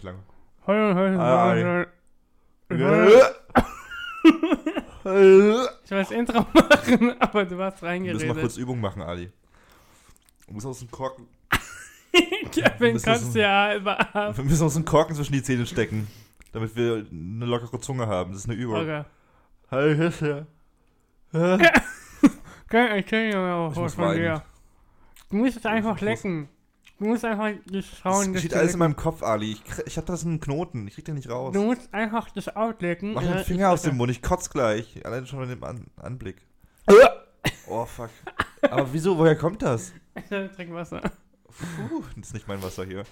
nicht lange. Hi. Ich will das Intro machen, aber du hast müssen mal reingeredet. kurz Übung machen, Ali. Du musst aus dem Korken, Kevin so- ja halber ab. wir müssen aus dem Korken zwischen die Zähne stecken, damit wir eine lockere Zunge haben. Das ist eine Übung. Okay. Hi. Okay, ich kenn ja auch was muss von dir. Du musst es einfach lecken. Du musst einfach das Das schauen, dass geschieht alles in meinem Kopf, Ali. Ich, ich hab das in einen Knoten. Ich krieg den nicht raus. Du musst einfach das auslecken. Mach äh, den Finger aus dem Mund. Ich kotz gleich. Allein schon bei dem An Anblick. Äh. Oh, fuck. Aber wieso? Woher kommt das? Trink Wasser. Puh, das ist nicht mein Wasser hier.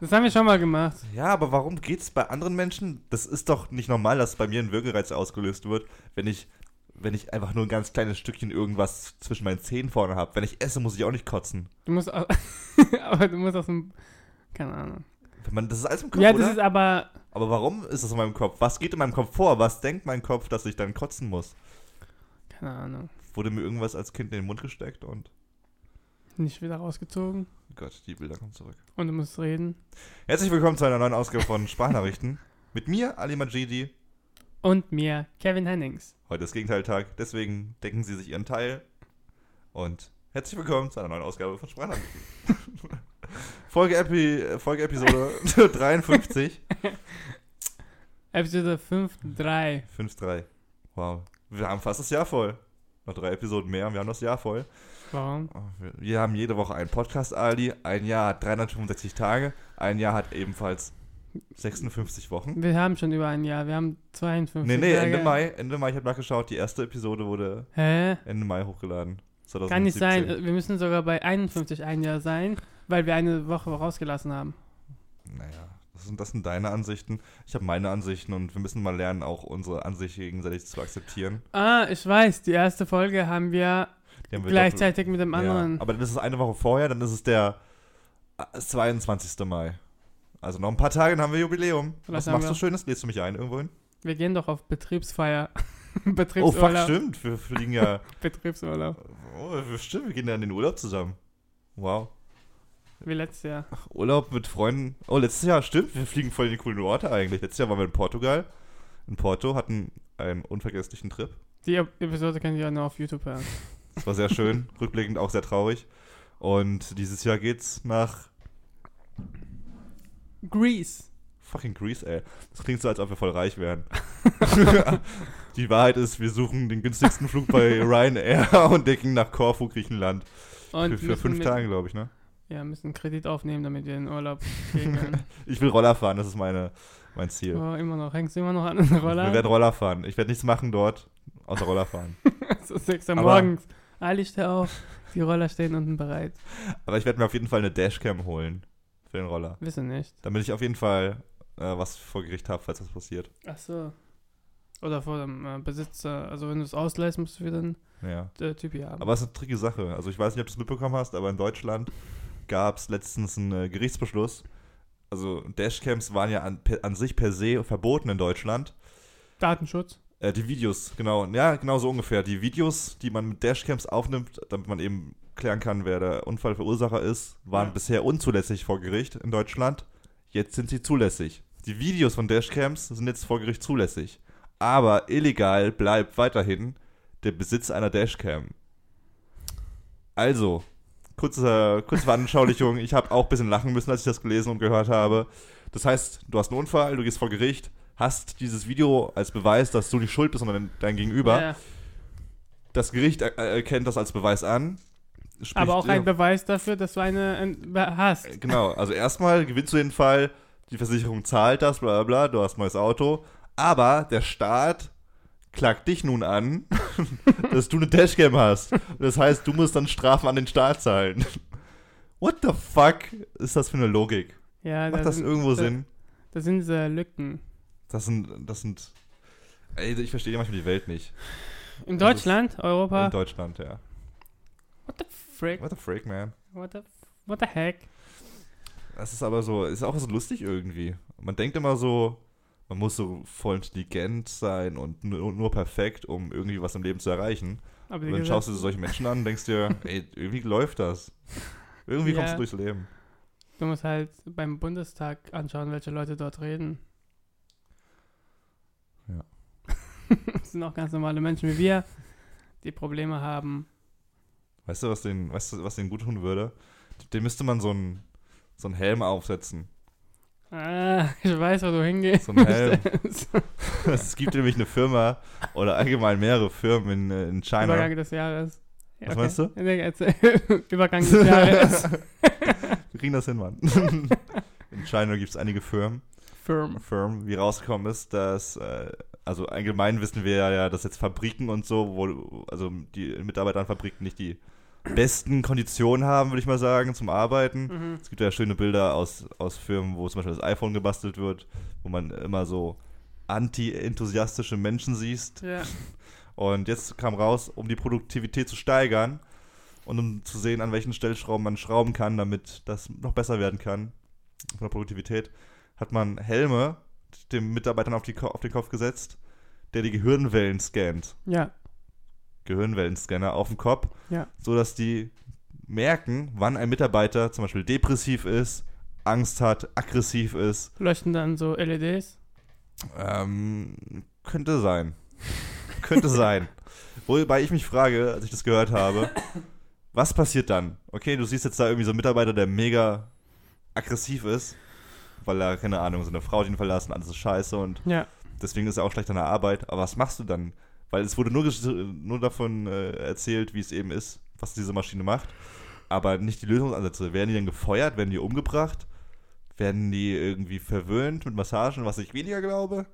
Das haben wir schon mal gemacht. Ja, aber warum geht's bei anderen Menschen? Das ist doch nicht normal, dass bei mir ein Würgereiz ausgelöst wird, wenn ich, wenn ich einfach nur ein ganz kleines Stückchen irgendwas zwischen meinen Zähnen vorne habe. Wenn ich esse, muss ich auch nicht kotzen. Du musst au- aber du musst aus dem. Keine Ahnung. Wenn man, das ist alles im Kopf, ja, das oder? ist aber. aber warum ist das in meinem Kopf? Was geht in meinem Kopf vor? Was denkt mein Kopf, dass ich dann kotzen muss? Keine Ahnung. Wurde mir irgendwas als Kind in den Mund gesteckt und Nicht wieder rausgezogen. Gott, die Bilder kommen zurück. Und du musst reden. Herzlich willkommen zu einer neuen Ausgabe von Sprachnachrichten. Mit mir, Ali Majidi. Und mir, Kevin Hennings. Heute ist Gegenteiltag, deswegen decken Sie sich Ihren Teil. Und herzlich willkommen zu einer neuen Ausgabe von Sprachnachrichten. Folge, Epi Folge Episode 53. Episode 5.3. 5-3. Wow. Wir haben fast das Jahr voll. Noch drei Episoden mehr und wir haben das Jahr voll. Warum? Wir- Wir haben jede Woche einen Podcast, Ali. Ein Jahr hat 365 Tage. Ein Jahr hat ebenfalls 56 Wochen. Wir haben schon über ein Jahr. Wir haben 52 Nee, nee. Ende Mai. Ende Mai, ich habe nachgeschaut, die erste Episode wurde Hä? Ende Mai hochgeladen. Kann nicht sein. 2017. Wir müssen sogar bei 51 ein Jahr sein, weil wir eine Woche rausgelassen haben. Naja, das sind, das sind deine Ansichten. Ich habe meine Ansichten und wir müssen mal lernen, auch unsere Ansichten gegenseitig zu akzeptieren. Ah, ich weiß. Die erste Folge haben wir haben wir gleichzeitig mit dem anderen. Ja, aber dann ist es eine Woche vorher, dann ist es der äh, 22. Mai. Also noch ein paar Tage, dann haben wir Jubiläum. Was Was machst du Schönes? Lädst du mich ein irgendwohin? wir gehen doch auf Betriebsfeier. Oh, Betriebsurlaub. fuck, stimmt. Wir fliegen ja. Betriebsurlaub. Oh, stimmt, wir gehen ja in den Urlaub zusammen. Wow. Wie letztes Jahr. Urlaub mit Freunden. Oh, letztes Jahr, stimmt. Wir fliegen voll in die coolen Orte eigentlich. Letztes Jahr waren wir in Portugal. In Porto, hatten einen unvergesslichen Trip. Die Ep- Episode könnt ihr ja nur auf YouTube hören. Das war sehr schön, rückblickend auch sehr traurig. Und dieses Jahr geht's nach Grease. fucking Greece, ey. Das klingt so, als ob wir voll reich wären. Die Wahrheit ist, wir suchen den günstigsten Flug bei Ryanair und decken nach Korfu, Griechenland. Und Für, für fünf mit- Tage, glaube ich, ne? Ja, müssen Kredit aufnehmen, damit wir in den Urlaub gehen können. Ich will Roller fahren, das ist meine, mein Ziel. oh, immer noch. Hängst du immer noch an den Roller? Wir werden Roller fahren. Ich werde nichts machen dort, außer Roller fahren. so 6 Uhr morgens. Ali, steh auf. Die Roller stehen unten bereit. Aber ich werde mir auf jeden Fall eine Dashcam holen für den Roller. Wissen nicht. Damit ich auf jeden Fall äh, was vor Gericht habe, falls das passiert. Ach so. Oder vor dem äh, Besitzer. Also wenn du es ausleihst, musst du wieder einen Ja. äh, Typ hier haben. Aber es ist eine tricky Sache. Also ich weiß nicht, ob du es mitbekommen hast, aber in Deutschland gab es letztens einen äh, Gerichtsbeschluss. Also Dashcams waren ja an, per, an sich per se verboten in Deutschland. Datenschutz. Äh, die Videos, genau. Ja, genau so ungefähr. Die Videos, die man mit Dashcams aufnimmt, damit man eben klären kann, wer der Unfallverursacher ist, waren Ja. bisher unzulässig vor Gericht in Deutschland. Jetzt sind sie zulässig. Die Videos von Dashcams sind jetzt vor Gericht zulässig. Aber illegal bleibt weiterhin der Besitz einer Dashcam. Also, kurze, kurze Veranschaulichung. Ich habe auch ein bisschen lachen müssen, als ich das gelesen und gehört habe. Das heißt, du hast einen Unfall, du gehst vor Gericht, hast dieses Video als Beweis, dass du nicht schuld bist, sondern dein Gegenüber. Ja, Das Gericht er erkennt das als Beweis an. Spricht aber auch dir- ein Beweis dafür, dass du eine äh, hast. Genau, also erstmal gewinnst du den Fall, die Versicherung zahlt das, bla bla bla, du hast ein neues Auto. Aber der Staat klagt dich nun an, dass du eine Dashcam hast. Das heißt, du musst dann Strafen an den Staat zahlen. What the fuck ist das für eine Logik? Ja, Macht da das sind, irgendwo da, Sinn? Da sind diese Lücken. Das sind, das sind. Ey, ich verstehe manchmal die Welt nicht. In Das ist- Deutschland, Europa. In Deutschland, ja. What the frick? What the freak, man? What the, what the heck? Das ist aber so, ist auch so lustig irgendwie. Man denkt immer so, man muss so voll intelligent sein und nur, nur perfekt, um irgendwie was im Leben zu erreichen. Aber Und dann Gesetze- schaust du solche Menschen an und denkst dir, ey, irgendwie läuft das. Irgendwie kommst Ja. du durchs Leben. Du musst halt beim Bundestag anschauen, welche Leute dort reden. Ja. das sind auch ganz normale Menschen wie wir, die Probleme haben. Weißt du, was den, weißt du, was den gut tun würde? Dem müsste man so einen so einen Helm aufsetzen. Ah, ich weiß, wo du hingehst. So ein Helm. es gibt nämlich eine Firma oder allgemein mehrere Firmen in, in China. Übergang des Jahres. Ja, Was meinst du? Übergang des Jahres. Wir kriegen das hin, Mann. In China gibt es einige Firmen, Firm. Firmen, wie rausgekommen ist, dass, äh, also allgemein wissen wir ja, dass jetzt Fabriken und so, wo, also die Mitarbeiter an Fabriken nicht die besten Konditionen haben, würde ich mal sagen, zum Arbeiten. Mhm. Es gibt ja schöne Bilder aus, aus Firmen, wo zum Beispiel das iPhone gebastelt wird, wo man immer so anti-enthusiastische Menschen siehst. Ja. Und jetzt kam raus, um die Produktivität zu steigern und um zu sehen, an welchen Stellschrauben man schrauben kann, damit das noch besser werden kann von der Produktivität, hat man Helme den Mitarbeitern auf, die, auf den Kopf gesetzt, der die Gehirnwellen scannt. Ja. Gehirnwellenscanner auf dem Kopf, Ja. so dass die merken, wann ein Mitarbeiter zum Beispiel depressiv ist, Angst hat, aggressiv ist. Leuchten dann so LEDs. Ähm, könnte sein. könnte sein. Wobei ich mich frage, als ich das gehört habe, was passiert dann? Okay, du siehst jetzt da irgendwie so einen Mitarbeiter, der mega aggressiv ist, weil er, keine Ahnung, so eine Frau hat ihn verlassen, alles ist scheiße und Ja. deswegen ist er auch schlecht an der Arbeit. Aber was machst du dann? Weil es wurde nur, nur davon äh, erzählt, wie es eben ist, was diese Maschine macht, aber nicht die Lösungsansätze. Werden die dann gefeuert? Werden die umgebracht? Werden die irgendwie verwöhnt mit Massagen, was ich weniger glaube?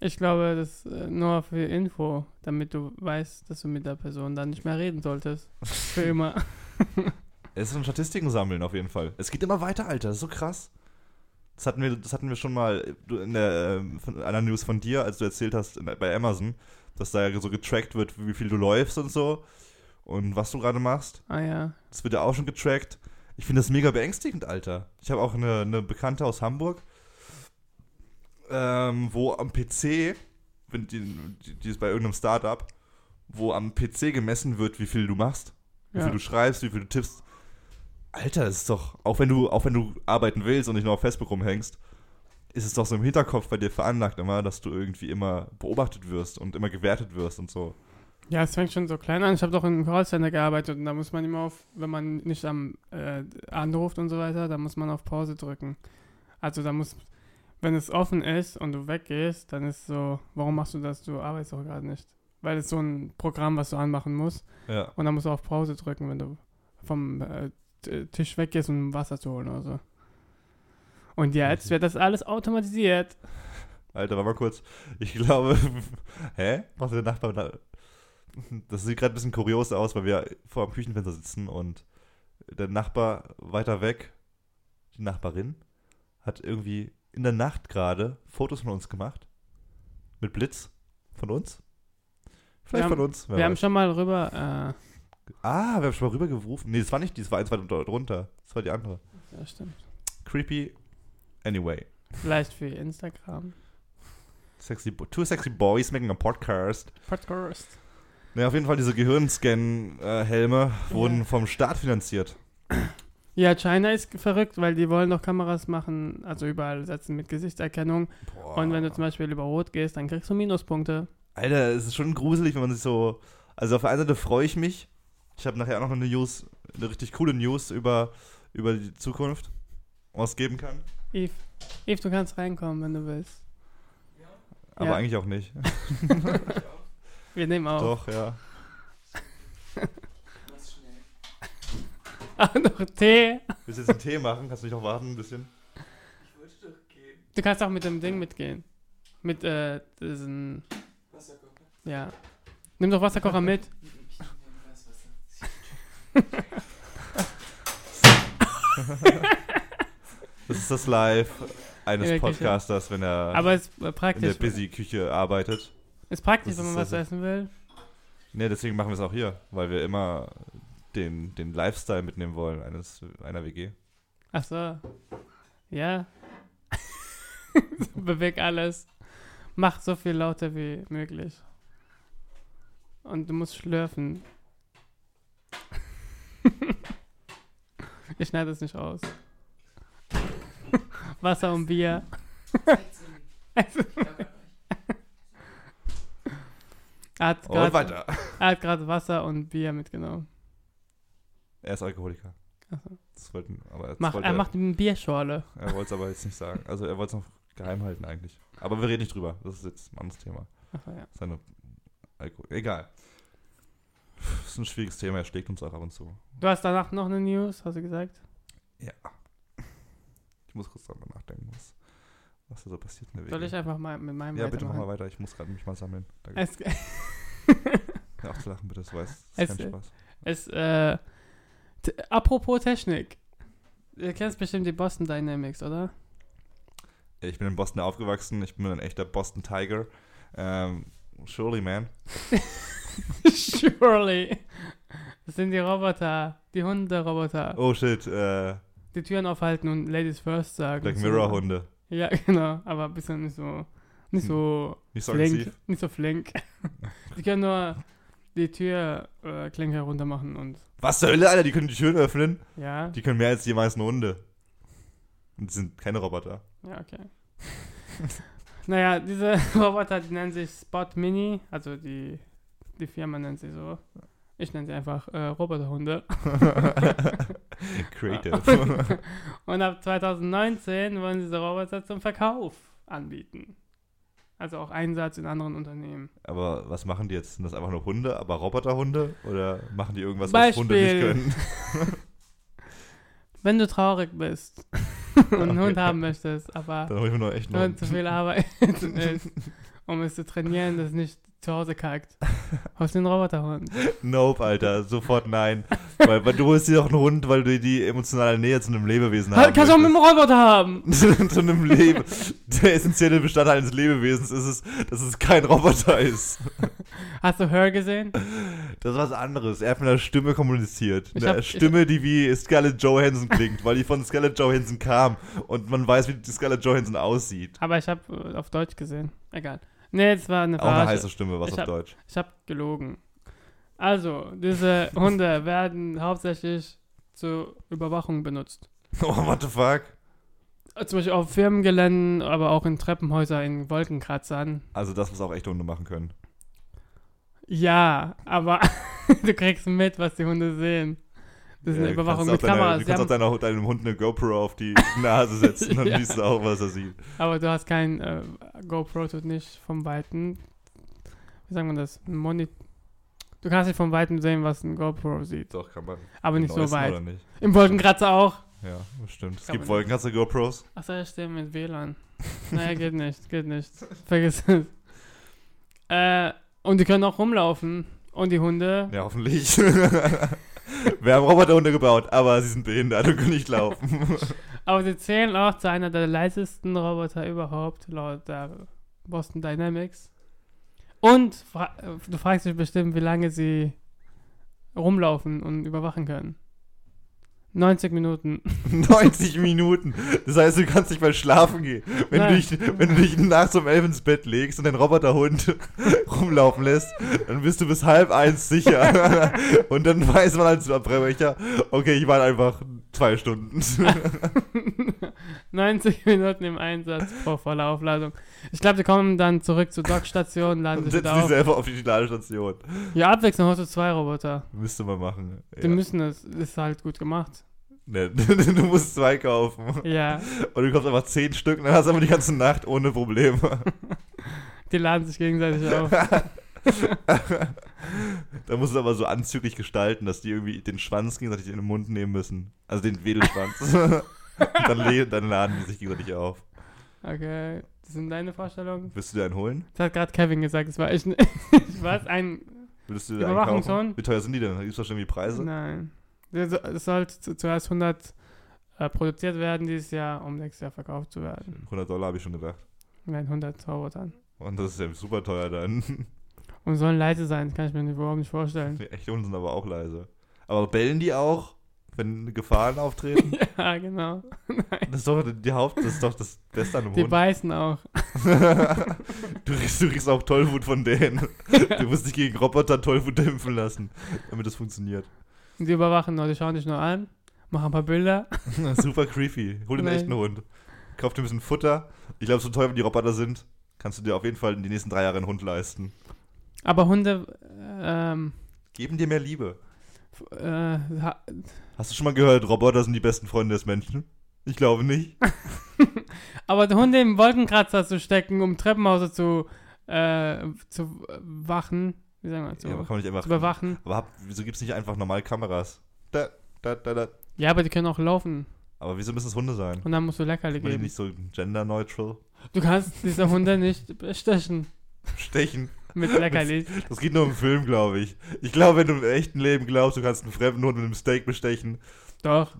Ich glaube, das ist äh, nur für Info, damit du weißt, dass du mit der Person dann nicht mehr reden solltest. Für immer. Es ist ein Statistiken sammeln auf jeden Fall. Es geht immer weiter, Alter. Das ist so krass. Das hatten wir, das hatten wir schon mal du- in der ähm, von einer News von dir, als du erzählt hast in, bei Amazon, dass da ja so getrackt wird, wie viel du läufst und so und was du gerade machst. Ah ja. Das wird ja auch schon getrackt. Ich finde das mega beängstigend, Alter. Ich habe auch eine, eine Bekannte aus Hamburg, ähm, wo am PC, wenn die, die, die ist bei irgendeinem Startup, wo am PC gemessen wird, wie viel du machst, wie Ja. viel du schreibst, wie viel du tippst. Alter, das ist doch, auch wenn du, auch wenn du arbeiten willst und nicht nur auf Facebook rumhängst, ist es doch so im Hinterkopf bei dir veranlagt immer, dass du irgendwie immer beobachtet wirst und immer gewertet wirst und so. Ja, es fängt schon so klein an. Ich habe doch im Callcenter gearbeitet und da muss man immer auf, wenn man nicht am äh, anruft und so weiter, da muss man auf Pause drücken. Also da muss, wenn es offen ist und du weggehst, dann ist so, warum machst du das? Du arbeitest doch gerade nicht. Weil es so ein Programm, was du anmachen musst. Ja. Und dann musst du auf Pause drücken, wenn du vom äh, Tisch weggehst, um Wasser zu holen oder so. Und jetzt wird das alles automatisiert. Alter, warte mal kurz. Ich glaube, hä? Was der Nachbar da? Das sieht gerade ein bisschen kurios aus, weil wir vor dem Küchenfenster sitzen und der Nachbar weiter weg, die Nachbarin, hat irgendwie in der Nacht gerade Fotos von uns gemacht. Mit Blitz. Von uns? Vielleicht Wir von haben- uns. Wir haben weiß. schon mal rüber, äh, ah, wir haben schon mal rübergerufen. Nee, das war nicht die, das war eins weiter drunter. Das war die andere. ja stimmt. Creepy. Anyway. Vielleicht für Instagram. Sexy, two sexy boys making a podcast. Podcast. Ne, auf jeden Fall diese Gehirnscan-Helme wurden Ja. vom Staat finanziert. Ja, China ist verrückt, weil die wollen doch Kameras machen, also überall setzen mit Gesichtserkennung. Boah. Und wenn du zum Beispiel über Rot gehst, dann kriegst du Minuspunkte. Alter, es ist schon gruselig, wenn man sich so. Also auf der einen Seite freue ich mich. Ich habe nachher auch noch eine News, eine richtig coole News über, über die Zukunft ausgeben kann. Eve, Eve, du kannst reinkommen, wenn du willst. Aber Ja. eigentlich auch nicht. Wir nehmen auch. Doch, ja. Auch noch Tee. Willst du jetzt einen Tee machen? Kannst du nicht noch warten ein bisschen? Du kannst auch mit dem Ding mitgehen. Mit äh, diesen. Ja. Nimm doch Wasserkocher mit. Das ist das Live eines Küche. Podcasters, wenn er Aber es ist äh, in der praktisch. Busy-Küche arbeitet. Ist praktisch, Das wenn man ist was also- essen will. Ne, deswegen machen wir es auch hier, weil wir immer den, den Lifestyle mitnehmen wollen eines, einer WG. Ach so. Ja. Beweg alles. Mach so viel lauter wie möglich. Und du musst schlürfen. Ich schneide es nicht aus. Wasser und Bier. Er hat Und gerade weiter. er hat gerade Wasser und Bier mitgenommen. Er ist Alkoholiker. So. Das wollten, aber das Mach, wollte er macht eine Bierschorle. Er wollte es aber jetzt nicht sagen. Also er wollte es noch geheim halten eigentlich. Aber wir reden nicht drüber. Das ist jetzt ein anderes Thema. Ach, ja. Seine Alkohol. Egal. Das ist ein schwieriges Thema. Er schlägt uns auch ab und zu. Du hast danach noch eine News, hast du gesagt? Ich muss kurz darüber nachdenken, was, was da so passiert in der Soll ich einfach mal mit meinem Ja, bitte mach mal weiter. Ich muss gerade mich mal sammeln. Danke. Es, Hör auf zu lachen, bitte. Das weiß. Das Es- ist kein Spaß. es äh, apropos Technik. Du kennst bestimmt die Boston Dynamics, oder? Ja, Ich bin in Boston aufgewachsen. Ich bin ein echter Boston Tiger. Ähm, surely, man. Surely. Das sind die Roboter, die Hunde-Roboter. Oh shit. Äh, Die Türen aufhalten und Ladies First sagen. Black So. Mirror Hunde. Ja, genau, aber ein bisschen nicht so, nicht so Nicht so flink. aggressiv. Nicht so flink. die können nur die Tür äh, runter machen und Was zur Hölle, Alter? Die können die Türen öffnen. ja, Die können mehr als die meisten Hunde. Und die sind keine Roboter. ja, okay. naja, diese Roboter, die nennen sich Spot Mini, also die, die Firma nennt sie so. Ich nenne sie einfach äh, Roboterhunde. Creative. Und ab 2019 wollen diese Roboter zum Verkauf anbieten. Also auch Einsatz in anderen Unternehmen. aber was machen die jetzt? Sind das einfach nur Hunde, aber Roboterhunde? Oder machen die irgendwas, was Hunde nicht Beispiel. können? Wenn du traurig bist und einen Hund Okay. haben möchtest, aber Dann ich mir noch echt Hund. zu viel Arbeit ist, um es zu trainieren, dass es nicht zu Hause kackt, holst du einen Roboterhund. Nope, Alter. Sofort nein. weil, weil du holst dir doch einen Hund, weil du die emotionale Nähe zu einem Lebewesen haben Kannst du auch mit dem Roboter haben. zu einem Leben. Der essentielle Bestandteil eines Lebewesens ist es, dass es kein Roboter ist. Hast du Her gesehen? Das ist was anderes. Er hat mit einer Stimme kommuniziert. Ich Eine hab- Stimme, die wie Scarlett Johansson klingt, weil die von Scarlett Johansson kam und man weiß, wie die Scarlett Johansson aussieht. Aber ich habe auf Deutsch gesehen. Egal. Nee, es war eine Auch eine heiße Stimme, was Ich auf hab- Deutsch. Ich habe gelogen. Also, diese Hunde werden hauptsächlich zur Überwachung benutzt. Oh, what the fuck? Zum Beispiel auf Firmengeländen, aber auch in Treppenhäusern, in Wolkenkratzern. Also das, was auch echte Hunde machen können. Ja, aber du kriegst mit, was die Hunde sehen. Das ist eine Ja, Überwachung mit Kameras. Du kannst auch deiner, deinem Hund eine GoPro auf die Nase setzen, dann Ja. siehst du auch, was er sieht. aber du hast kein äh, GoPro, tut nicht vom Weiten. Wie sagen wir das? Ein Moni du kannst nicht vom Weiten sehen, was ein GoPro sieht. Doch, kann man. Aber nicht so weit. Oder nicht? Im Wolkenkratzer auch. Ja, stimmt. Es Kann gibt man Wolkenkratzer GoPros. Achso, ja, stimmt, mit WLAN. naja, geht nicht, geht nicht. Vergiss es. Äh, und die können auch rumlaufen. Und die Hunde. Ja, hoffentlich. Wir haben Roboterhunde gebaut, aber sie sind behindert und können nicht laufen. Aber sie zählen auch zu einer der leisesten Roboter überhaupt, laut der Boston Dynamics. Und fra äh, du fragst dich bestimmt, wie lange sie rumlaufen und überwachen können. 90 Minuten. 90 Minuten. Das heißt, du kannst nicht mal schlafen gehen. Wenn, du dich, wenn du dich nachts um elf ins Bett legst und den Roboterhund rumlaufen lässt, dann bist du bis halb eins sicher. und dann weiß man als Abbrecher, okay, ich war einfach zwei Stunden. 90 Minuten im Einsatz vor voller Aufladung. Ich glaube, die kommen dann zurück zur Dockstation, laden sich wieder auf. selber auf die Ladestation. Ja, abwechselnd hast du zwei Roboter. Müsste man machen. Die Ja. müssen es. Ist halt gut gemacht. Nee, du musst zwei kaufen. Ja, Und du kaufst einfach zehn Stück und dann hast du aber die ganze Nacht ohne Probleme. die laden sich gegenseitig auf. da musst du aber so anzüglich gestalten, dass die irgendwie den Schwanz gegenseitig in den Mund nehmen müssen. Also den Wedelschwanz. dann, dann laden die sich gegenseitig auf. Okay, das sind deine Vorstellungen? Willst du dir einen holen? Das hat gerade Kevin gesagt, das war ich nicht. Was? Ein. Willst du dir einen kaufen? Wie teuer sind die denn? Gibt es da schon irgendwie Preise? Nein. Das das soll zu- zuerst 100 äh, produziert werden dieses Jahr, um nächstes Jahr verkauft zu werden. 100 Dollar habe ich schon gedacht. Nein, 100 Robotern. Und das ist ja super teuer dann. Und sollen leise sein, das kann ich mir überhaupt nicht vorstellen. Die echte Hunde sind aber auch leise. Aber bellen die auch, wenn Gefahren auftreten? ja, genau. Das ist doch die Haupt, das ist doch das Beste an Die Hund. beißen auch. du, riechst, du riechst auch Tollwut von denen. Du musst dich gegen Roboter Tollwut impfen lassen, damit das funktioniert. Die überwachen nur, die schauen dich nur an, mach ein paar Bilder. Super creepy. Hol den Nein. echten Hund. Kauf dir ein bisschen Futter. Ich glaube, so teuer wie die Roboter sind, kannst du dir auf jeden Fall in die nächsten drei Jahre einen Hund leisten. Aber Hunde, ähm, Geben dir mehr Liebe. äh, Hast du schon mal gehört, Roboter sind die besten Freunde des Menschen? Ich glaube nicht. aber die Hunde im Wolkenkratzer zu stecken, um Treppenhäuser zu, äh, zu wachen, wie sagen wir, zu, Ja, aber kann man nicht einfach. zu überwachen. Aber hab, wieso gibt es nicht einfach normal Kameras? Da, da, da, da. Ja, aber die können auch laufen. Aber wieso müssen es Hunde sein? Und dann musst du Leckerli geben. nicht so gender-neutral? Du kannst diese Hunde nicht bestechen Stechen. Mit Leckerli. Das geht nur im Film, glaube ich. Ich glaube, wenn du im echten Leben glaubst, du kannst einen fremden Hund mit einem Steak bestechen. Doch,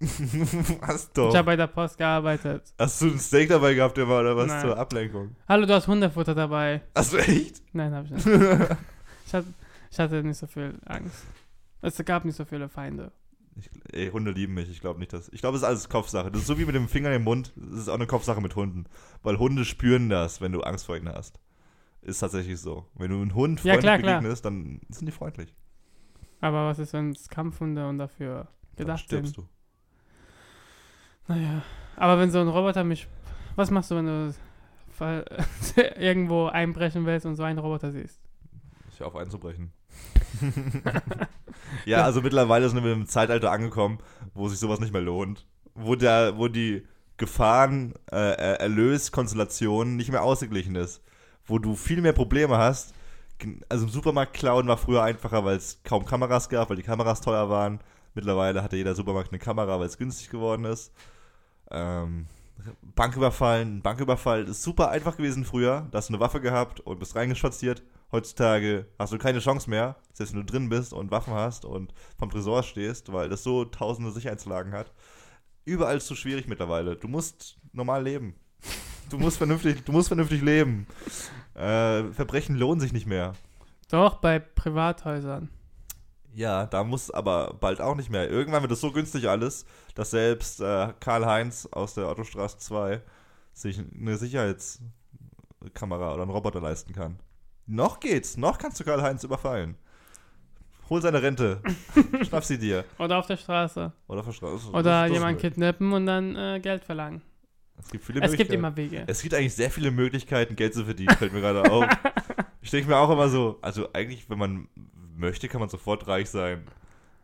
Hast ich doch. habe bei der Post gearbeitet. Hast du ein Steak dabei gehabt, immer, oder was Nein. zur Ablenkung? Hallo, du hast Hundefutter dabei. Hast du echt? Nein, habe ich nicht. Ich hatte, ich hatte nicht so viel Angst. Es gab nicht so viele Feinde. Ich, ey, Hunde lieben mich. Ich glaube nicht, dass. Ich glaube, es ist alles Kopfsache. Das ist so wie mit dem Finger im Mund. Das ist auch eine Kopfsache mit Hunden. Weil Hunde spüren das, wenn du Angst vor ihnen hast. Ist tatsächlich so. Wenn du einem Hund Ja, freundlich klar, klar. begegnest, dann sind die freundlich. Aber was ist, wenn es Kampfhunde und dafür Dann gedacht stirbst sind? du. Naja. Aber wenn so ein Roboter mich. Was machst du, wenn du irgendwo einbrechen willst und so einen Roboter siehst? Ich auf einzubrechen. ja, also mittlerweile sind wir im Zeitalter angekommen, wo sich sowas nicht mehr lohnt. Wo, der, wo die Gefahren-Erlös-Konstellation nicht mehr ausgeglichen ist. Wo du viel mehr Probleme hast. Also im Supermarkt klauen war früher einfacher, weil es kaum Kameras gab, weil die Kameras teuer waren. Mittlerweile hatte jeder Supermarkt eine Kamera, weil es günstig geworden ist. Ähm, Banküberfallen, Banküberfall ist super einfach gewesen früher. Da hast du eine Waffe gehabt und bist reingespaziert. Heutzutage hast du keine Chance mehr, selbst wenn du drin bist und Waffen hast und vom Tresor stehst, weil das so tausende Sicherheitslagen hat. Überall ist es so schwierig mittlerweile. Du musst normal leben. Du musst vernünftig, du musst vernünftig leben. Äh, Verbrechen lohnen sich nicht mehr. Doch, bei Privathäusern. Ja, da muss aber bald auch nicht mehr. Irgendwann wird es so günstig alles, dass selbst äh, Karl-Heinz aus der Autostraße 2 sich eine Sicherheitskamera oder einen Roboter leisten kann. Noch geht's, noch kannst du Karl-Heinz überfallen. Hol seine Rente, schnapp sie dir. Oder auf der Straße. Oder verstraßen. Oder jemanden kidnappen und dann äh, Geld verlangen. Es gibt viele Es gibt Möglichkeiten. immer Wege. Es gibt eigentlich sehr viele Möglichkeiten, Geld zu verdienen, fällt mir gerade auf. Ich denke mir auch immer so, also eigentlich, wenn man möchte, kann man sofort reich sein.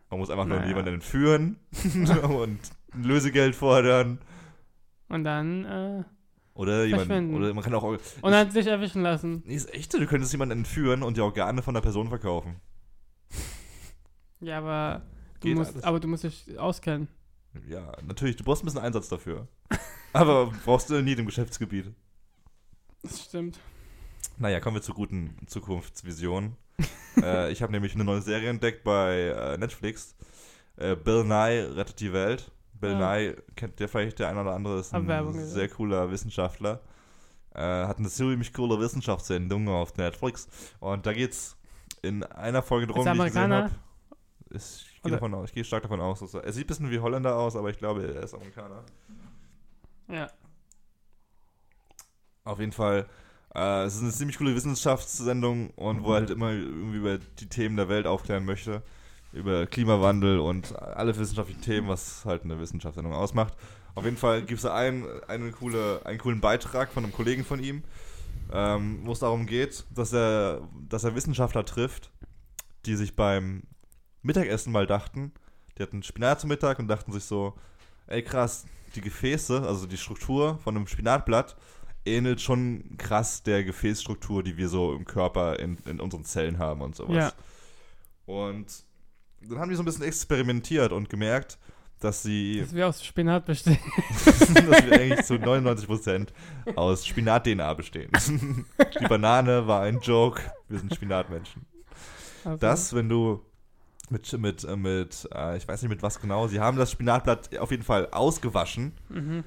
Man muss einfach nur Naja. jemanden entführen und ein Lösegeld fordern. Und dann, äh, Oder jemanden, oder man kann auch. und dann sich erwischen lassen. Nee, ist echt, so, du könntest jemanden entführen und die Organe von der Person verkaufen. Ja, aber du Geht musst, alles. aber du musst dich auskennen. Ja, natürlich, du brauchst ein bisschen Einsatz dafür. Aber brauchst du nie im Geschäftsgebiet. Das stimmt. Naja, kommen wir zur guten Zukunftsvision. äh, ich habe nämlich eine neue Serie entdeckt bei äh, Netflix. Äh, Bill Nye rettet die Welt. Bill Ah. Nye kennt der vielleicht der eine oder andere, ist ein sehr cooler Wissenschaftler. Äh, hat eine ziemlich coole Wissenschaftssendung auf Netflix. Und da geht's in einer Folge drum, er die ich gesehen Amerikaner? habe. Ich gehe stark davon aus, dass er, er sieht ein bisschen wie Holländer aus, aber ich glaube, er ist Amerikaner. Ja. Auf jeden Fall. Äh, es ist eine ziemlich coole Wissenschaftssendung und wo er halt immer irgendwie über die Themen der Welt aufklären möchte. Über Klimawandel und alle wissenschaftlichen Themen, was halt eine Wissenschaftssendung ausmacht. Auf jeden Fall gibt es da einen, eine coole, einen coolen Beitrag von einem Kollegen von ihm, ähm, wo es darum geht, dass er, dass er Wissenschaftler trifft, die sich beim Mittagessen mal dachten, die hatten Spinat zum Mittag und dachten sich so, ey krass, die Gefäße, also die Struktur von einem Spinatblatt, ähnelt schon krass der Gefäßstruktur, die wir so im Körper in, in unseren Zellen haben und sowas. Ja. Und dann haben die so ein bisschen experimentiert und gemerkt, dass sie, Dass wir aus Spinat bestehen. dass wir eigentlich zu 99% aus Spinat-DNA bestehen. die Banane war ein Joke, wir sind Spinatmenschen. Also, Das, wenn du mit, mit, äh, mit äh, ich weiß nicht mit was genau, sie haben das Spinatblatt auf jeden Fall ausgewaschen. Mhm.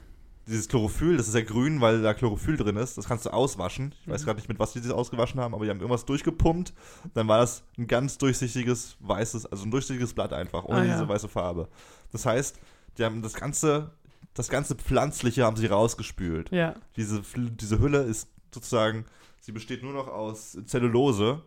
Dieses Chlorophyll, das ist ja grün, weil da Chlorophyll drin ist, das kannst du auswaschen. Ich weiß Mhm. gerade nicht, mit was die das ausgewaschen haben, aber die haben irgendwas durchgepumpt. Dann war das ein ganz durchsichtiges, weißes, also ein durchsichtiges Blatt einfach, ohne Ah, ja. diese weiße Farbe. Das heißt, die haben das ganze, das ganze Pflanzliche haben sie rausgespült. Ja. Diese, diese Hülle ist sozusagen, sie besteht nur noch aus Zellulose.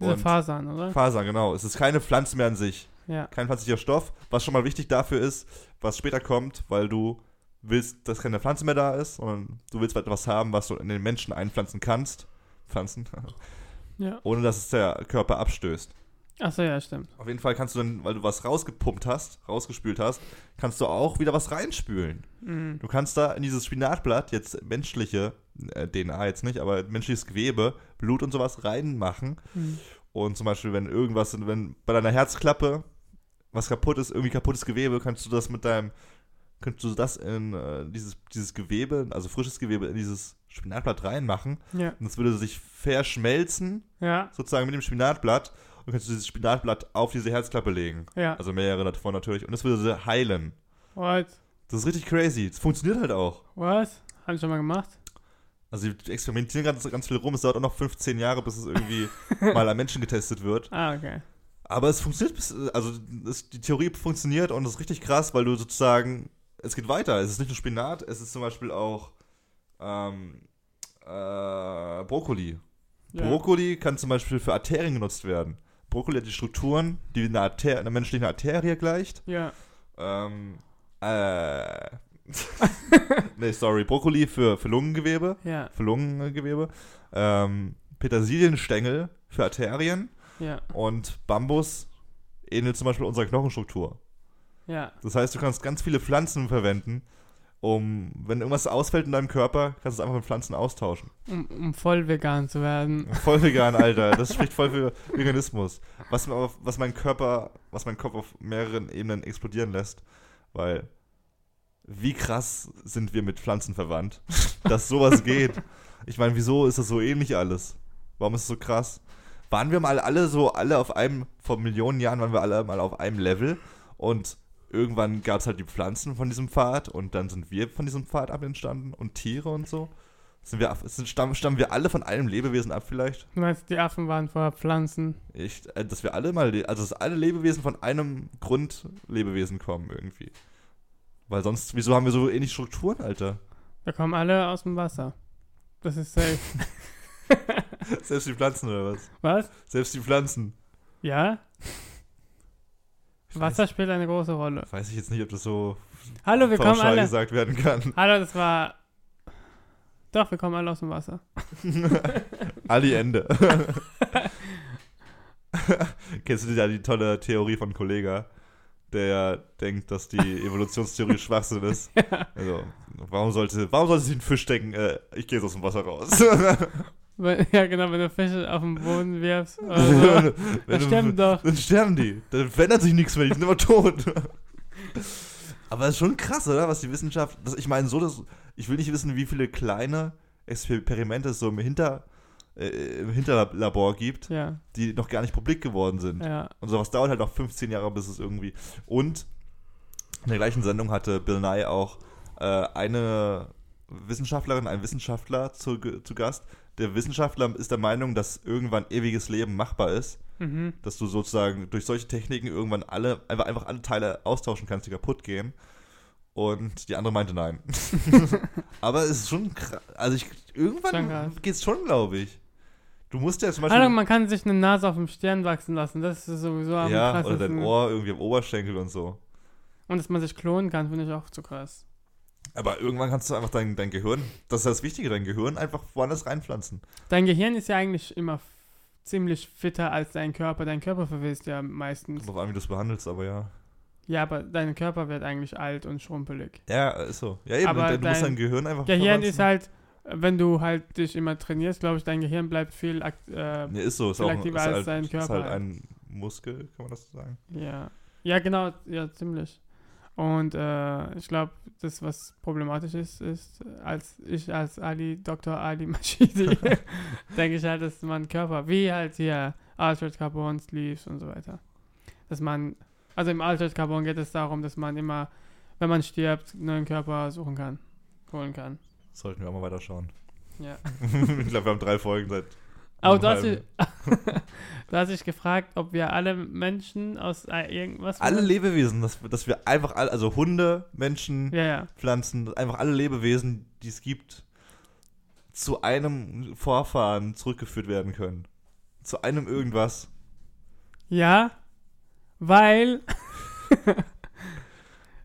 Diese und Fasern, oder? Faser, genau. Es ist keine Pflanze mehr an sich. Ja. kein pflanzlicher Stoff, was schon mal wichtig dafür ist, was später kommt, weil du willst, dass keine Pflanze mehr da ist, sondern du willst etwas haben, was du in den Menschen einpflanzen kannst, pflanzen, Ja. ohne dass es der Körper abstößt. Achso, ja, stimmt. Auf jeden Fall kannst du dann, weil du was rausgepumpt hast, rausgespült hast, kannst du auch wieder was reinspülen. Mhm. Du kannst da in dieses Spinatblatt jetzt menschliche, äh, DNA jetzt nicht, aber menschliches Gewebe, Blut und sowas reinmachen. Mhm. Und zum Beispiel, wenn irgendwas, wenn bei deiner Herzklappe was kaputt ist, irgendwie kaputtes Gewebe, kannst du das mit deinem, kannst du das in äh, dieses, dieses Gewebe, also frisches Gewebe, in dieses Spinatblatt reinmachen. Ja. Und es würde sich verschmelzen, Ja. sozusagen mit dem Spinatblatt. Und kannst du dieses Spinatblatt auf diese Herzklappe legen. Ja. Also mehrere davon natürlich. Und das würde sie heilen. What? Das ist richtig crazy. Das funktioniert halt auch. Was? Hab ich schon mal gemacht? Also die experimentieren ganz, ganz viel rum. Es dauert auch noch 15 Jahre, bis es irgendwie mal an Menschen getestet wird. Ah, okay. Aber es funktioniert, bis, also es, die Theorie funktioniert und das ist richtig krass, weil du sozusagen, es geht weiter. Es ist nicht nur Spinat, es ist zum Beispiel auch ähm, äh, Brokkoli. Ja. Brokkoli kann zum Beispiel für Arterien genutzt werden. Brokkoli hat die Strukturen, die einer, Arter einer menschlichen Arterie gleicht. Ja. Ähm, äh, nee, sorry, Brokkoli für, für Lungengewebe, Ja. für Lungengewebe. Ähm, Petersilienstängel für Arterien Ja. und Bambus ähnelt zum Beispiel unserer Knochenstruktur. Ja. Das heißt, du kannst ganz viele Pflanzen verwenden, um, wenn irgendwas ausfällt in deinem Körper, kannst du es einfach mit Pflanzen austauschen. Um, um voll vegan zu werden. Voll vegan, Alter. Das spricht voll für Veganismus. Was, was mein Körper, was mein Kopf auf mehreren Ebenen explodieren lässt. Weil, wie krass sind wir mit Pflanzen verwandt, dass sowas geht. Ich meine, wieso ist das so ähnlich alles? Warum ist es so krass? Waren wir mal alle so, alle auf einem, vor Millionen Jahren waren wir alle mal auf einem Level und irgendwann gab es halt die Pflanzen von diesem Pfad und dann sind wir von diesem Pfad ab entstanden und Tiere und so. Sind wir, sind, stammen, stammen wir alle von einem Lebewesen ab vielleicht? Du meinst, die Affen waren vorher Pflanzen? Ich, äh, dass wir alle mal, also dass alle Lebewesen von einem Grundlebewesen kommen irgendwie. Weil sonst, wieso haben wir so ähnliche Strukturen, Alter? Wir kommen alle aus dem Wasser. Das ist safe. Selbst die Pflanzen oder was? Was? Selbst die Pflanzen. Ja? Ich Wasser spielt eine große Rolle. Weiß, ich jetzt nicht, ob das so Hallo, wir kommen alle. gesagt werden kann. Hallo, das war. Doch, wir kommen alle aus dem Wasser. Ali Ende. Kennst du da die tolle Theorie von Kollega, der denkt, dass die Evolutionstheorie Schwachsinn ist? Also, warum sollte, warum sollte sich ein Fisch denken, äh, ich gehe jetzt aus dem Wasser raus? Ja, genau, wenn du Fische auf den Boden wirfst. Oder so. Das du- stimmt doch. Dann sterben die. Dann verändert sich nichts mehr, die sind immer tot. Aber es ist schon krass, oder? Was die Wissenschaft. Das, ich meine, so, dass, ich will nicht wissen, wie viele kleine Experimente es so im, Hinter, äh, im Hinterlabor gibt, Ja, die noch gar nicht publik geworden sind. ja. Und sowas dauert halt noch 15 Jahre, bis es irgendwie. Und in der gleichen Sendung hatte Bill Nye auch äh, eine Wissenschaftlerin, einen Wissenschaftler zu, zu Gast. Der Wissenschaftler ist der Meinung, dass irgendwann ewiges Leben machbar ist. Mhm. Dass du sozusagen durch solche Techniken irgendwann alle, einfach, einfach alle Teile austauschen kannst, die kaputt gehen. Und die andere meinte nein. Aber es ist schon krass. Also ich, irgendwann geht's schon, glaube ich. Du musst ja zum Beispiel. Hallo, man kann sich eine Nase auf dem Stirn wachsen lassen. Das ist sowieso am ja, oder krassesten. dein Ohr irgendwie am Oberschenkel und so. Und dass man sich klonen kann, finde ich auch zu krass. Aber irgendwann kannst du einfach dein, dein Gehirn, das ist das Wichtige, dein Gehirn einfach woanders reinpflanzen. Dein Gehirn ist ja eigentlich immer ziemlich fitter als dein Körper. Dein Körper verwest ja meistens. Kommt Drauf an, wie du es behandelst, aber ja. Ja, aber dein Körper wird eigentlich alt und schrumpelig. Ja, ist so. Ja, eben, Aber du, du musst dein dein Gehirn einfach Gehirn verwanzen. ist halt, wenn du halt dich immer trainierst, glaube ich, dein Gehirn bleibt viel äh, Ja, ist so. Ist viel auch, ist aktiver als halt, dein Ist Körper halt halt. ein Muskel, kann man das so sagen? Ja. Ja, genau, ja, ziemlich. Und äh, ich glaube, das, was problematisch ist, ist, als ich als Ali, Dr. Ali Mashidi, denke ich halt, dass man Körper, wie halt hier Altered Carbon Sleeves und so weiter, dass man, also im Altered Carbon geht es darum, dass man immer, wenn man stirbt, einen neuen Körper suchen kann, holen kann. Sollten wir auch mal weiterschauen. Ja. ich glaube, wir haben drei Folgen seit. Aber du hast, dich, halben. du hast dich gefragt, ob wir alle Menschen aus äh, irgendwas. Alle Lebewesen, dass, dass wir einfach alle, also Hunde, Menschen, Ja, ja. Pflanzen, einfach alle Lebewesen, die es gibt, zu einem Vorfahren zurückgeführt werden können. Zu einem irgendwas. Ja. weil.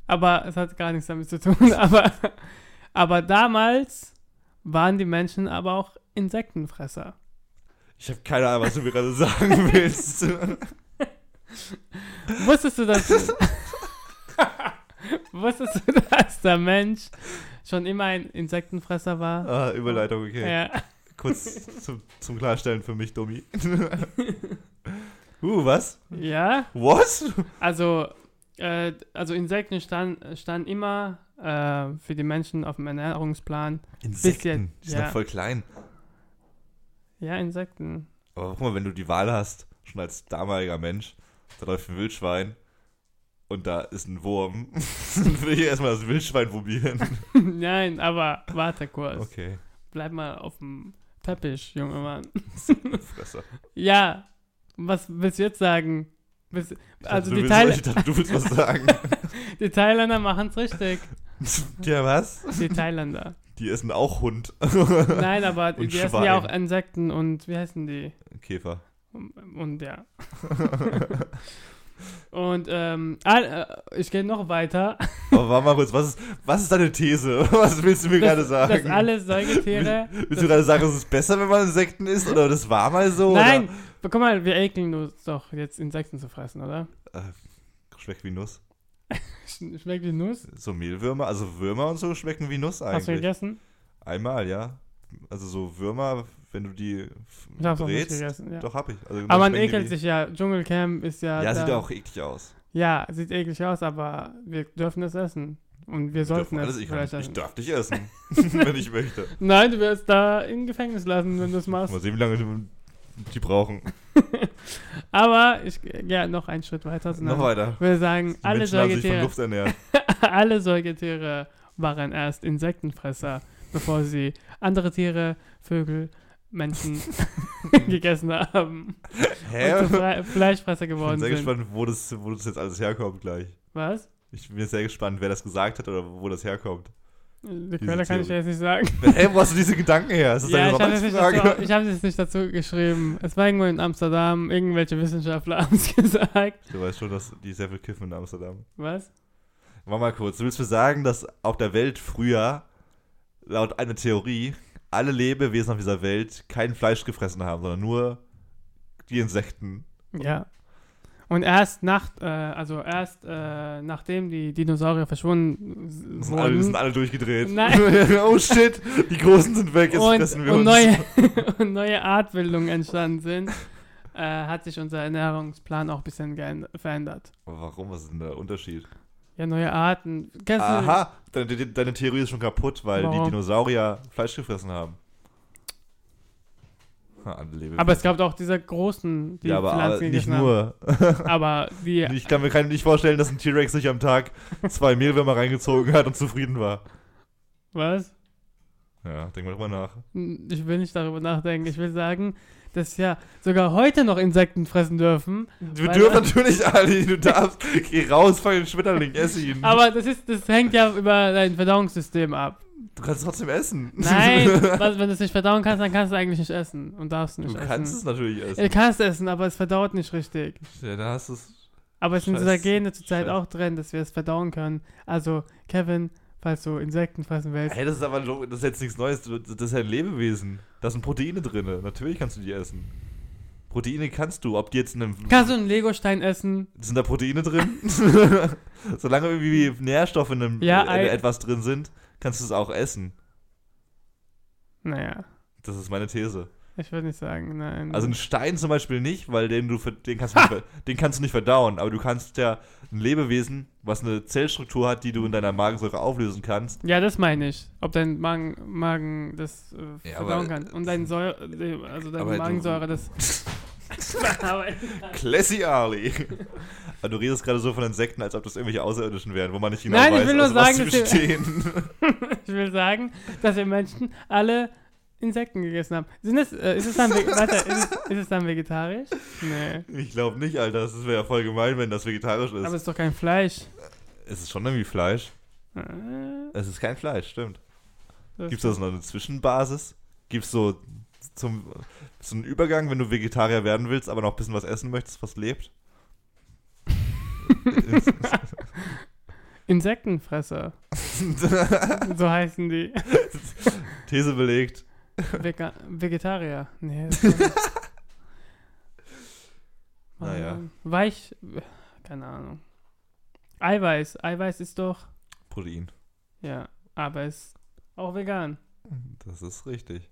aber es hat gar nichts damit zu tun. Aber, aber damals waren die Menschen aber auch Insektenfresser. Ich habe keine Ahnung, was du mir gerade sagen willst. Wusstest du, dass. Wusstest du, dass der Mensch schon immer ein Insektenfresser war? ah, Überleitung, okay. Ja. Kurz zum, zum Klarstellen für mich, Dummi. uh, was? Ja, Was? also, äh, also Insekten standen stand immer äh, für die Menschen auf dem Ernährungsplan. Insekten. Die sind ja. voll klein. Ja, Insekten. Aber guck mal, wenn du die Wahl hast, schon als damaliger Mensch, da läuft ein Wildschwein und da ist ein Wurm, dann will ich erstmal das Wildschwein probieren. Nein, aber warte kurz. Okay, Bleib mal auf dem Teppich, junger Mann. Fresser. Ja, was willst du jetzt sagen? Willst, also dachte, die, willst, ich dachte, du willst was sagen. die Thailänder machen es richtig. ja, was? Die Thailänder. Die essen auch Hund. Nein, aber die Und essen Schwein. ja auch Insekten und wie heißen die? Käfer. Und ja. und ähm, all- äh, ich gehe noch weiter. Aber warte mal kurz, was ist, was ist deine These? Was willst du mir gerade sagen? dass alle Säugetiere. Willst du gerade sagen, es ist besser, wenn man Insekten isst? Oder das war mal so? Nein, guck mal, wir ekeln uns doch jetzt Insekten zu fressen, oder? Oder? Äh, schmeckt wie Nuss. Sch- Schmeckt wie Nuss. So Mehlwürmer, also Würmer und so schmecken wie Nuss Hast du eigentlich. gegessen? Einmal, ja. Also so Würmer, wenn du die Ich hab's brätst, gegessen, ja. doch hab ich. Also Aber man ekelt sich ja. Dschungelcamp ist ja. Ja, da, sieht ja auch eklig aus. Ja, sieht eklig aus, aber wir dürfen es essen. Und wir sollten Dürfen es ich, vielleicht ich essen. darf dich essen, wenn ich möchte. Nein, du wirst da in Gefängnis lassen, wenn du es machst. Mal sehen, wie lange die, die brauchen. Aber ich gehe noch einen Schritt weiter. sondern Noch weiter. Ich will sagen, Die alle Menschen Säugetiere, alle Säugetiere waren erst Insektenfresser, bevor sie andere Tiere, Vögel, Menschen gegessen haben. Hä? Und zu Fre Fleischfresser Ich bin geworden sehr sind. gespannt, wo das, wo das jetzt alles herkommt gleich. Was? Ich bin sehr gespannt, wer das gesagt hat oder wo das herkommt. Die Quelle kann ich Theorie. dir jetzt nicht sagen. Hä, wo hast du diese Gedanken her? Ist das Ja, ich habe es nicht, dazu- ich nicht dazu geschrieben. Es war irgendwo in Amsterdam. Irgendwelche Wissenschaftler haben es gesagt. Du weißt schon, dass die sehr viel kiffen in Amsterdam. Was? Mach mal kurz. Du willst mir sagen, dass auf der Welt früher, laut einer Theorie, alle Lebewesen auf dieser Welt kein Fleisch gefressen haben, sondern nur die Insekten. Ja. Und erst nach, äh, also erst äh, nachdem die Dinosaurier verschwunden sind, alle, die sind wurden alle durchgedreht. Nein. oh shit, die Großen sind weg, jetzt und, fressen wir und, uns. neue, und neue Artbildungen entstanden sind, äh, hat sich unser Ernährungsplan auch ein bisschen verändert. Aber warum? Was ist denn der Unterschied? Ja, neue Arten. Kennst du, Aha, deine, deine- deine Theorie ist schon kaputt, weil Warum? die Dinosaurier Fleisch gefressen haben. Aber es gab auch diese großen, die ja, aber Pflanzen nicht haben. nur. Aber die, Ich kann mir kann nicht vorstellen, dass ein T-Rex sich am Tag zwei Mehlwürmer reingezogen hat und zufrieden war. was? Ja, denk mal drüber nach. Ich will nicht darüber nachdenken. Ich will sagen, dass ja sogar heute noch Insekten fressen dürfen. Wir dürfen natürlich alle, du darfst. Geh raus, fang den Schmetterling, ess ihn. Aber das ist, das hängt ja über dein Verdauungssystem ab. Du kannst trotzdem essen. Nein, wenn du es nicht verdauen kannst, dann kannst du eigentlich nicht essen und darfst nicht Du essen. kannst es natürlich Du essen. kannst essen, aber es verdaut nicht richtig. Ja, da hast du es. Aber es sind Scheiß- dieser Gene zurzeit auch drin, dass wir es verdauen können. Also, Kevin, falls du Insekten fressen willst. Hey, das ist aber das ist jetzt nichts Neues. Du- Das ist ja ein Lebewesen. Da sind Proteine drin. Natürlich kannst du die essen. Proteine kannst du. Ob die jetzt in einem. Kannst du einen Legostein essen? Sind da Proteine drin? Solange irgendwie Nährstoffe in, einem, Ja, in ei- etwas drin sind, kannst du es auch essen. Naja, Das ist meine These. ich würde nicht sagen, nein. Also ein Stein zum Beispiel nicht, weil den du den kannst du, nicht, den kannst du nicht verdauen, aber du kannst ja ein Lebewesen, was eine Zellstruktur hat, die du in deiner Magensäure auflösen kannst. ja, das meine ich. Ob dein Magen, Magen das äh, Ja, verdauen aber- kann. Und dein Säure, also deine Aber du- Magensäure das. Classy Ali. Aber du redest gerade so von Insekten, als ob das irgendwelche Außerirdischen wären, wo man nicht genau Nein, ich weiß, will nur was sagen, sie dass bestehen. ich will sagen, dass wir Menschen alle Insekten gegessen haben. Sind es, äh, ist, es dann, warte, ist, es, ist es dann vegetarisch? Nee. Ich glaube nicht, Alter. Das wäre ja voll gemein, wenn das vegetarisch ist. Aber es ist doch kein Fleisch. es ist schon irgendwie Fleisch. Äh, Es ist kein Fleisch, stimmt. das Gibt es da so eine Zwischenbasis? Gibt es so zum so einen Übergang, wenn du Vegetarier werden willst, aber noch ein bisschen was essen möchtest, was lebt? Insektenfresser. so heißen die. These belegt. Vega Vegetarier. Nee. Naja. Weich. Keine Ahnung. Eiweiß. Eiweiß ist doch. Protein. Ja, aber ist auch vegan. Das ist richtig.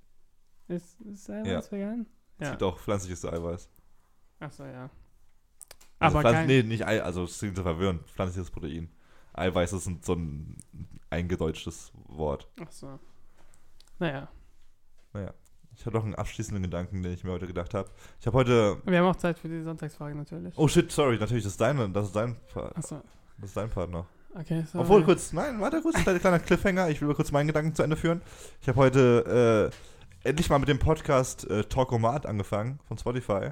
Ist, ist Eiweiß vegan? Es Ja. gibt auch pflanzliches Eiweiß. Achso, ja. Also aber Pflanz kein, nee, nicht Ei, also es klingt so verwirrend. Pflanzliches Protein. Eiweiß ist so ein eingedeutschtes Wort. Achso. Naja. Ich habe noch einen abschließenden Gedanken, den ich mir heute gedacht habe. Ich habe heute. Wir haben auch Zeit für die Sonntagsfrage natürlich. Oh shit, sorry, natürlich, das ist deine, das ist dein, Pa- Achso. das ist dein Partner. Okay, sorry. Obwohl, kurz, nein, warte kurz, ein kleiner Cliffhanger. Ich will mal kurz meinen Gedanken zu Ende führen. Ich habe heute äh, endlich mal mit dem Podcast äh, Talkomat angefangen von Spotify.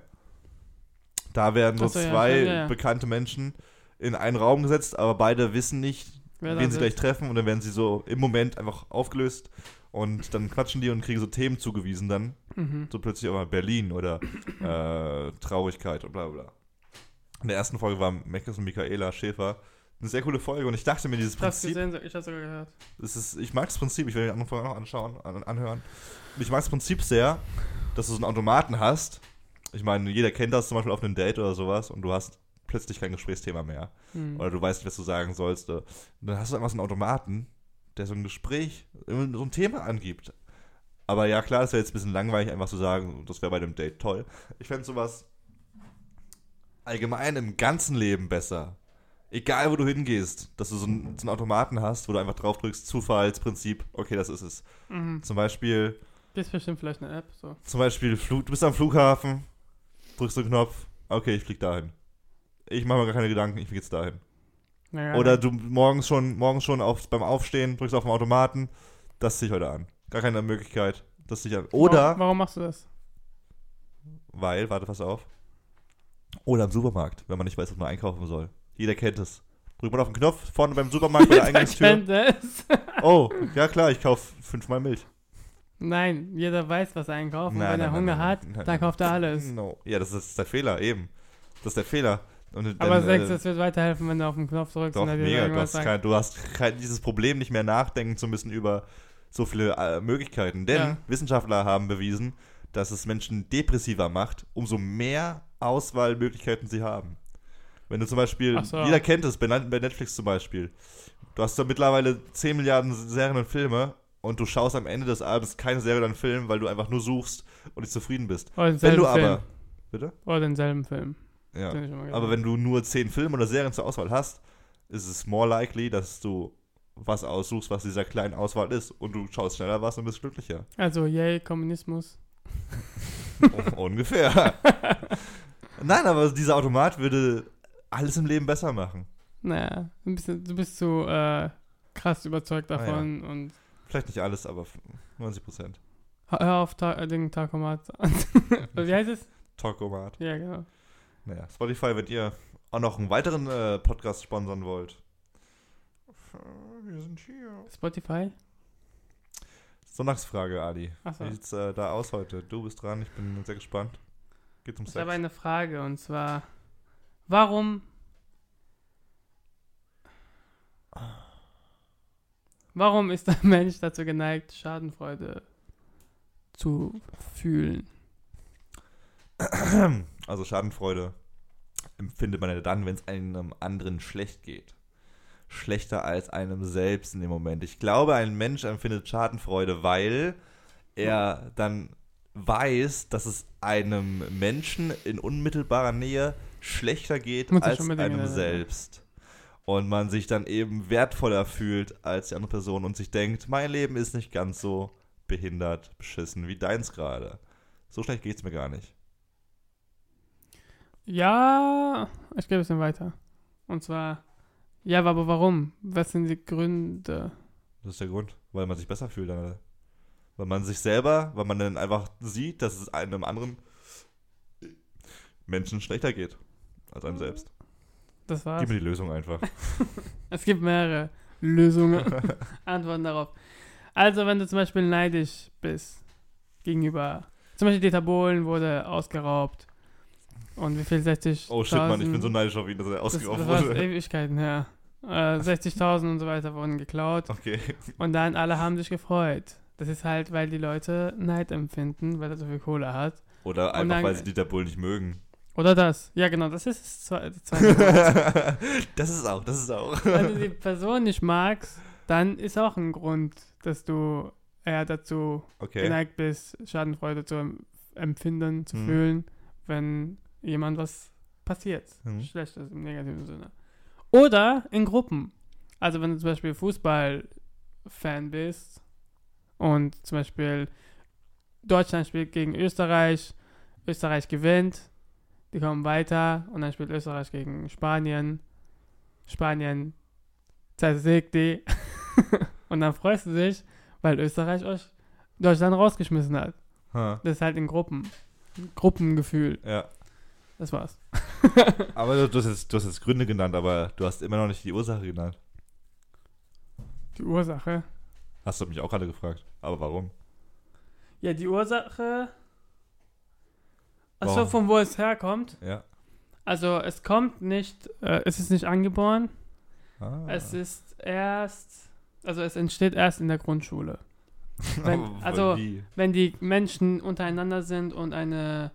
Da werden so so, zwei ja, ja. bekannte Menschen in einen Raum gesetzt, aber beide wissen nicht, Wer wen sie gleich treffen und dann werden sie so im Moment einfach aufgelöst und dann quatschen die und kriegen so Themen zugewiesen dann. Mhm. So plötzlich mal Berlin oder äh, Traurigkeit und bla bla. In der ersten Folge war Meckes und Michaela Schäfer. Eine sehr coole Folge und ich dachte mir, dieses Ich Prinzip, gesehen, ich hab's sogar gehört. das ist, ich mag das Prinzip, ich will den anderen Folge auch noch anschauen, an, anhören. Und ich mag das Prinzip sehr, dass du so einen Automaten hast. Ich meine, jeder kennt das zum Beispiel auf einem Date oder sowas und du hast plötzlich kein Gesprächsthema mehr. Mhm. Oder du weißt nicht, was du sagen sollst. Und dann hast du einfach so einen Automaten, der so ein Gespräch, so ein Thema angibt. Aber ja, klar, das wäre jetzt ein bisschen langweilig, einfach zu sagen, das wäre bei dem Date toll. Ich fände sowas allgemein im ganzen Leben besser. Egal, wo du hingehst, dass du so einen, so einen Automaten hast, wo du einfach drauf drückst, Zufallsprinzip, okay, das ist es. Mhm. Zum Beispiel, Gibt's bestimmt vielleicht eine App, so. zum Beispiel, Flug, du bist am Flughafen, drückst den Knopf, okay, ich flieg dahin. Ich mache mir gar keine Gedanken, ich flieg jetzt dahin. Naja, Oder du morgens schon, morgens schon auf, beim Aufstehen drückst auf den Automaten, das ziehe ich heute an. Gar keine Möglichkeit, das ziehe ich an. Oder, Warum, warum machst du das? weil, warte, pass auf. Oder im Supermarkt, wenn man nicht weiß, was man einkaufen soll. Jeder kennt es. Drückt man auf den Knopf, vorne beim Supermarkt bei der Eingangstür. Oh, ja klar, ich kaufe fünfmal Milch. Nein, jeder weiß, was er einkauft. Und Nein, wenn er nein, Hunger nein, hat, dann kauft er alles. No. Ja, das ist der Fehler, eben. Das ist der Fehler. Und dann, Aber du, äh, es wird weiterhelfen, wenn du auf den Knopf drückst Doch, er mega. Du hast, kein, du hast kein, dieses Problem nicht mehr nachdenken zu müssen über so viele äh, Möglichkeiten. Denn Ja. Wissenschaftler haben bewiesen, dass es Menschen depressiver macht, umso mehr Auswahlmöglichkeiten sie haben. Wenn du zum Beispiel, so. jeder kennt es, bei, bei Netflix zum Beispiel. Du hast da mittlerweile 10 Milliarden Serien und Filme und du schaust am Ende des Abends keine Serie oder einen Film, weil du einfach nur suchst und nicht zufrieden bist. Oder Wenn denselben du Film. aber. Bitte? Oder denselben Film. Ja. Den Aber wenn du nur zehn Filme oder Serien zur Auswahl hast, ist es more likely, dass du was aussuchst, was dieser kleinen Auswahl ist. Und du schaust schneller was und bist glücklicher. Also, yay, Kommunismus. Un- Ungefähr. Nein, aber dieser Automat würde alles im Leben besser machen. Naja, du bist, du bist so äh, krass überzeugt Ah, ja. davon und Vielleicht nicht alles, aber 90 Prozent. hör auf Ta äh, den Takomat. Wie heißt es? Talkomat. Ja, genau. Naja, Spotify, wenn ihr auch noch einen weiteren äh, Podcast sponsern wollt. Wir sind hier. Spotify? Sonntagsfrage, Ali. Achso. Wie sieht's äh, da aus heute? Du bist dran, ich bin sehr gespannt. Geht um Ich Sex. habe eine Frage und zwar, warum warum ist der Mensch dazu geneigt, Schadenfreude zu fühlen? Also Schadenfreude empfindet man ja dann, wenn es einem anderen schlecht geht. Schlechter als einem selbst in dem Moment. Ich glaube, ein Mensch empfindet Schadenfreude, weil er dann weiß, dass es einem Menschen in unmittelbarer Nähe schlechter geht als einem selbst. Und man sich dann eben wertvoller fühlt als die andere Person und sich denkt, mein Leben ist nicht ganz so behindert, beschissen wie deins gerade. So schlecht geht's mir gar nicht. Ja, ich gehe ein bisschen weiter. Und zwar, ja, aber warum? Was sind die Gründe? Das ist der Grund, weil man sich besser fühlt. Dann, weil man sich selber, weil man dann einfach sieht, dass es einem anderen Menschen schlechter geht als einem selbst. Das war's. Gib mir die Lösung einfach. Es gibt mehrere Lösungen, Antworten darauf. Also, wenn du zum Beispiel neidisch bist gegenüber, zum Beispiel Dieter Bohlen wurde ausgeraubt Und wie viel? 60.000? Oh shit, Mann, ich bin so neidisch auf ihn, dass er Das, ausgeraubt das war wurde. Ewigkeiten her. Äh, 60.000 und so weiter wurden geklaut. Okay. Und dann alle haben sich gefreut. Das ist halt, weil die Leute Neid empfinden, weil er so viel Kohle hat. Oder einfach, dann- weil sie Dieter Bull nicht mögen. Oder das. Ja, genau, das ist das zwe- das zweite. Grund. das ist auch, das ist auch. Wenn du die Person nicht magst, dann ist auch ein Grund, dass du eher dazu Okay. geneigt bist, Schadenfreude zu em- empfinden, zu Mhm. fühlen, wenn jemand was passiert. Mhm. Schlechtes im negativen Sinne. Oder in Gruppen. Also wenn du zum Beispiel Fußball-Fan bist und zum Beispiel Deutschland spielt gegen Österreich, Österreich gewinnt, die kommen weiter und dann spielt Österreich gegen Spanien, Spanien zersägt die und dann freust du dich, weil Österreich euch Deutschland rausgeschmissen hat. Ha, Das ist halt in Gruppen. Gruppengefühl. ja. Das war's. Aber du, du, hast jetzt, du hast jetzt Gründe genannt, aber du hast immer noch nicht die Ursache genannt. Die Ursache. Hast du mich auch gerade gefragt. Aber warum? Ja, die Ursache. Achso, von wo es herkommt. Ja. Also, es kommt nicht, äh, es ist nicht angeboren. Ah. Es ist erst, also es entsteht erst in der Grundschule. wenn- also- wie? Wenn die Menschen untereinander sind und eine,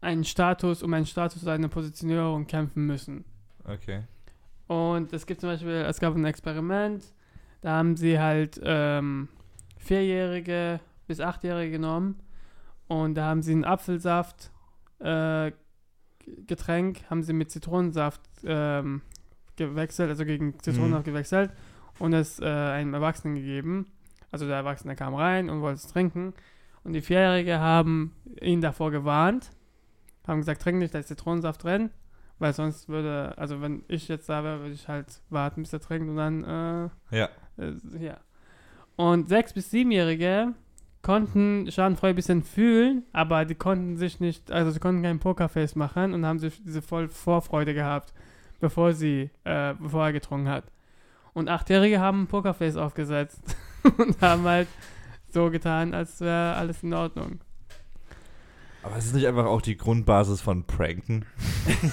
einen Status, um einen Status oder eine Positionierung kämpfen müssen. Okay. Und es gibt zum Beispiel, es gab ein Experiment, da haben sie halt ähm, Vierjährige bis Achtjährige genommen und da haben sie einen Apfelsaft äh, Getränk, haben sie mit Zitronensaft ähm, gewechselt, also gegen Zitronensaft gewechselt und es äh, einem Erwachsenen gegeben. Also der Erwachsene kam rein und wollte es trinken und die Vierjährige haben ihn davor gewarnt, haben gesagt, trink nicht, da ist Zitronensaft drin. Weil sonst würde, also wenn ich jetzt da wäre, würde ich halt warten, bis er trinkt und dann, äh, Ja. äh, ja. Und sechs- bis siebenjährige konnten Schadenfreude ein bisschen fühlen, aber die konnten sich nicht, also sie konnten kein Pokerface machen und haben sich diese voll Vorfreude gehabt, bevor sie, äh, bevor er getrunken hat. Und Achtjährige haben ein Pokerface aufgesetzt und haben halt so getan, als wäre alles in Ordnung. Aber es ist nicht einfach auch die Grundbasis von Pranken?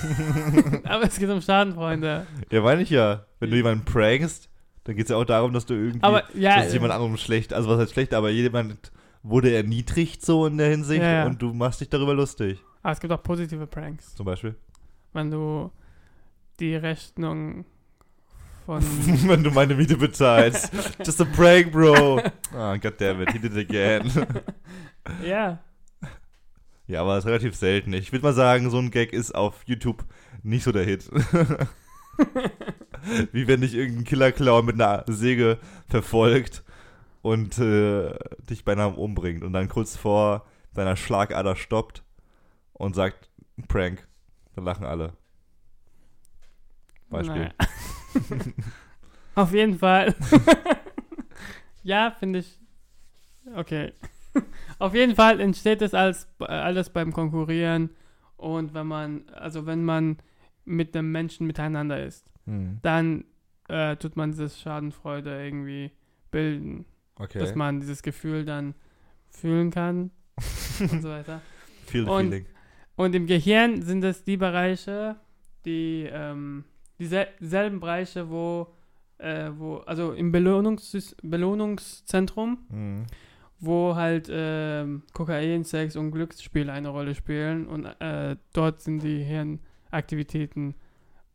aber es geht um Schadenfreunde. Ja, meine ich ja. Wenn du jemanden prankst, dann geht es ja auch darum, dass du irgendwie, Aber ja, dass jemand anderem schlecht, also was heißt schlecht, aber jemand wurde erniedrigt so in der Hinsicht Ja, ja. und du machst dich darüber lustig. aber es gibt auch positive Pranks. Zum Beispiel. wenn du die Rechnung von Wenn du meine Miete bezahlst. Just a prank, bro. Ah, goddammit, he did it again. ja ja, aber das ist relativ selten. Ich würde mal sagen, so ein Gag ist auf YouTube nicht so der Hit. Wie wenn dich irgendein Killer-Clown mit einer Säge verfolgt und äh, dich beinahe umbringt und dann kurz vor deiner Schlagader stoppt und sagt, Prank. Dann lachen alle. Beispiel. naja. auf jeden Fall ja finde ich okay auf jeden Fall entsteht es als alles beim Konkurrieren und wenn man also wenn man mit einem Menschen miteinander ist Hm. dann äh, tut man dieses Schadenfreude irgendwie bilden Okay. dass man dieses Gefühl dann fühlen kann und so weiter Feel the und- feeling. Und im Gehirn sind es die Bereiche, die ähm, diese- dieselben Bereiche, wo, äh, wo also im Belohnungs Belohnungszentrum, Mhm. wo halt ähm, Kokain, Sex und Glücksspiele eine Rolle spielen und äh, dort sind die Hirnaktivitäten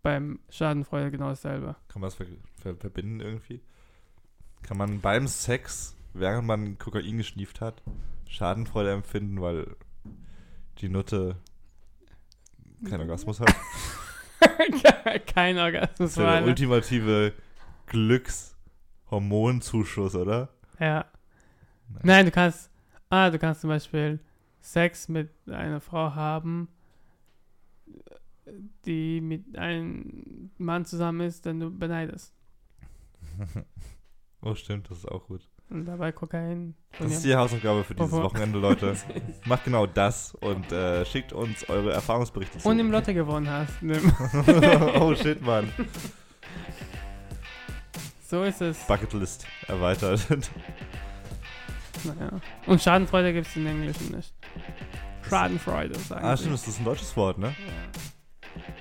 beim Schadenfreude genau dasselbe. Kann man das ver ver verbinden irgendwie? Kann man beim Sex, während man Kokain geschnieft hat, Schadenfreude empfinden, weil die Nutte keinen Orgasmus hat? Kein Orgasmus. Das ist ja der ultimative Glückshormonzuschuss, oder? Ja. Nein, du kannst, ah, du kannst zum Beispiel Sex mit einer Frau haben, die mit einem Mann zusammen ist, den du beneidest. Oh, stimmt, das ist auch gut. Und dabei Kokain. Das ist die Hausaufgabe für dieses Wochenende, Leute. Macht genau das und äh, schickt uns eure Erfahrungsberichte zu. Und im Lotte gewonnen hast. Nimm. oh shit, Mann. So ist es. Bucketlist erweitert. Naja. Und Schadenfreude gibt es in Englischen nicht. Schadenfreude, sagen Ah, stimmt, das ist ein deutsches Wort, ne? Ja.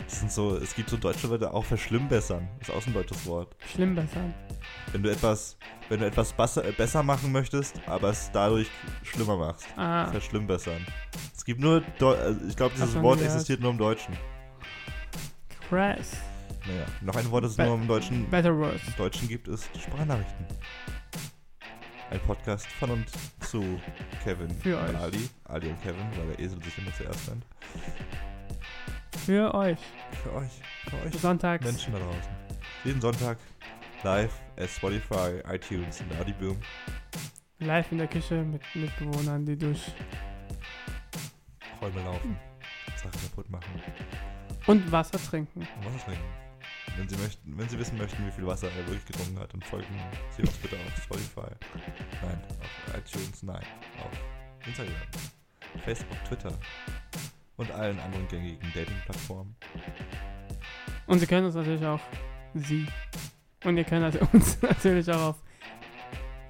Das sind so, es gibt so deutsche Wörter auch verschlimmbessern. Das ist auch ein deutsches Wort. Schlimm besser. Wenn du etwas, wenn du etwas besser, äh, besser machen möchtest, aber es dadurch schlimmer machst. Ah, Verschlimmbessern. Es gibt nur, Deu also ich glaube, dieses Wort gehört? existiert nur im Deutschen. krass. Naja, noch ein Wort, das es Be- nur im Deutschen, Better worse. im Deutschen gibt, ist Sprachnachrichten. Ein Podcast von und zu Kevin Für und euch. Ali. Ali und Kevin, weil der Esel sich immer zuerst nennt. Für euch. Für euch. Für euch Sonntags. Menschen da draußen. Jeden Sonntag live at Spotify, iTunes und Audiboom. Live in der Küche mit Mitbewohnern, die durch. Räume laufen. Sachen kaputt machen. Und Wasser trinken. Und Wasser trinken. Wenn Sie, möchten, wenn Sie wissen möchten, wie viel Wasser er wirklich getrunken hat, dann folgen Sie uns bitte auf Spotify. Nein, auf iTunes, nein. Auf Instagram, Facebook, Twitter und allen anderen gängigen Dating-Plattformen. Und sie können uns natürlich auch. Sie. Und ihr könnt also uns natürlich auch auf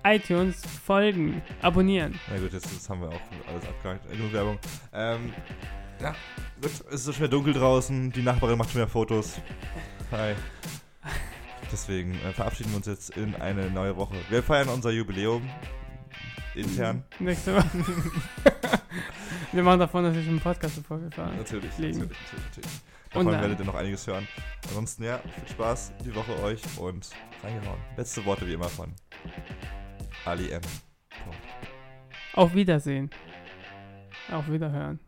iTunes folgen, abonnieren. Na gut, jetzt, jetzt haben wir auch alles abgehakt. Genug Werbung. Ähm, ja, gut, es ist so schwer dunkel draußen. Die Nachbarin macht schon wieder Fotos. Hi. Deswegen äh, verabschieden wir uns jetzt in eine neue Woche. Wir feiern unser Jubiläum. Intern. Nächste Woche. Wir machen davon natürlich einen Podcast bevor wir fahren. Natürlich, natürlich, natürlich, natürlich. Und Davon werdet ihr noch einiges hören. Ansonsten, ja, viel Spaß die Woche euch und reingehauen. Letzte Worte wie immer von Ali M. Auf Wiedersehen. Auf Wiederhören.